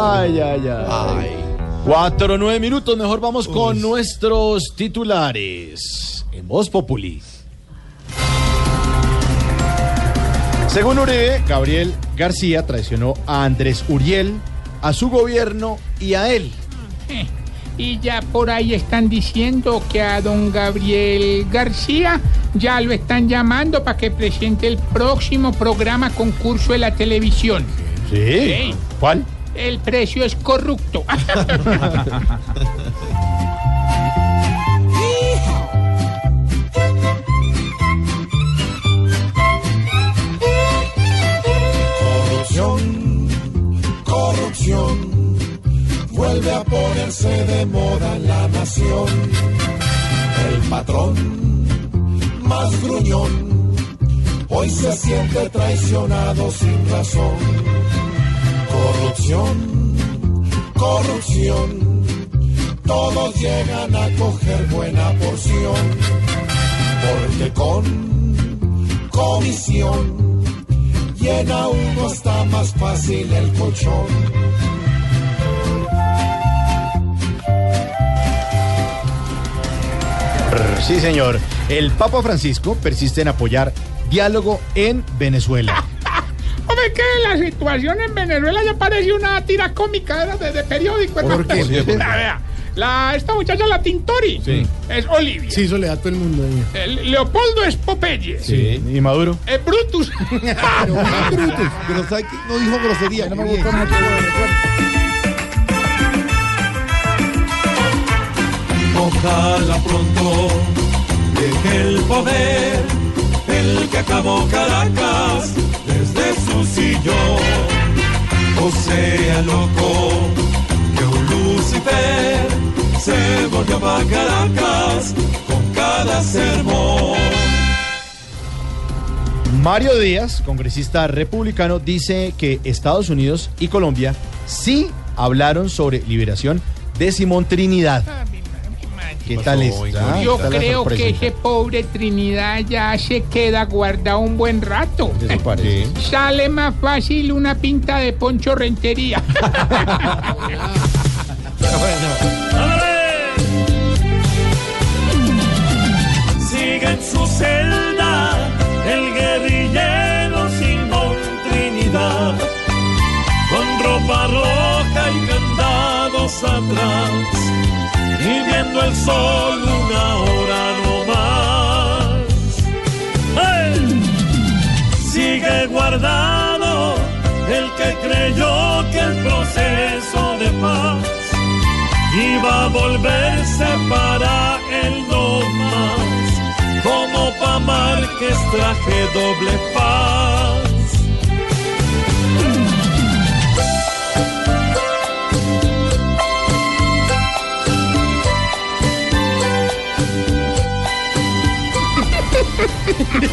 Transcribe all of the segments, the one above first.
Ay, ay, ay. Cuatro o nueve minutos, mejor vamos con nuestros titulares. En Voz Populi. Según Uribe, Gabriel García traicionó a Andrés Uriel, a su gobierno y a él. Y ya por ahí están diciendo que a don Gabriel García ya lo están llamando para que presente el próximo programa concurso de la televisión. Sí. ¿Cuál? El precio es corrupto. Corrupción, corrupción, vuelve a ponerse de moda en la nación. El patrón más gruñón, hoy se siente traicionado sin razón. Corrupción, corrupción, todos llegan a coger buena porción, porque con comisión llena uno está más fácil el colchón. Sí, señor. El Papa Francisco persiste en apoyar diálogo en Venezuela. Que la situación en Venezuela ya parece una tira cómica era de, de periódico. ¿Por qué? Vea, vea, La, esta muchacha, la Tintori, Sí. es Olivia. Sí, eso le da a todo el mundo ahí. El Leopoldo es Popeye. Sí. ¿Y Maduro? Es Brutus. Pero, ah, Brutus, pero ¿sabe qué? no dijo grosería. No me gustó Ojalá pronto deje el poder el que acabó Caracas desde su sillón. O sea, loco, que un Lucifer se volvió para Caracas con cada sermón. Mario Díaz, congresista republicano, dice que Estados Unidos y Colombia sí hablaron sobre liberación de Simón Trinidad. ¿Qué tal está? Yo ¿Qué tal la creo que ese pobre Trinidad ya se queda guardado un buen rato. ¿Eso parece? Sale más fácil una pinta de poncho rentería. Sigue en su celda el guerrillero Simón Trinidad, con ropa roja y candados atrás, el sol una hora no más. ¡Hey! Sigue guardado el que creyó que el proceso de paz iba a volverse para él no más, como pa' Márquez traje doble paz.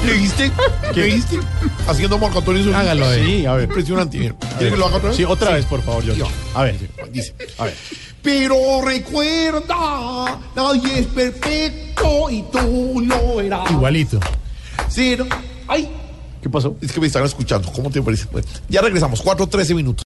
¿Le viste? ¿Qué viste? Haciendo Marco Antonio. Hágalo ahí. Sí, a ver. Impresionante. mira. ¿Quiere que lo haga otra vez? Sí, otra vez, por favor, yo. Yo. A ver. Dice, a ver. Pero recuerda, nadie es perfecto y tú lo eras. Igualito. Sí, no. Ay, ¿Qué pasó? es que me están escuchando. ¿Cómo te parece? Bueno, ya regresamos. 4.13 minutos.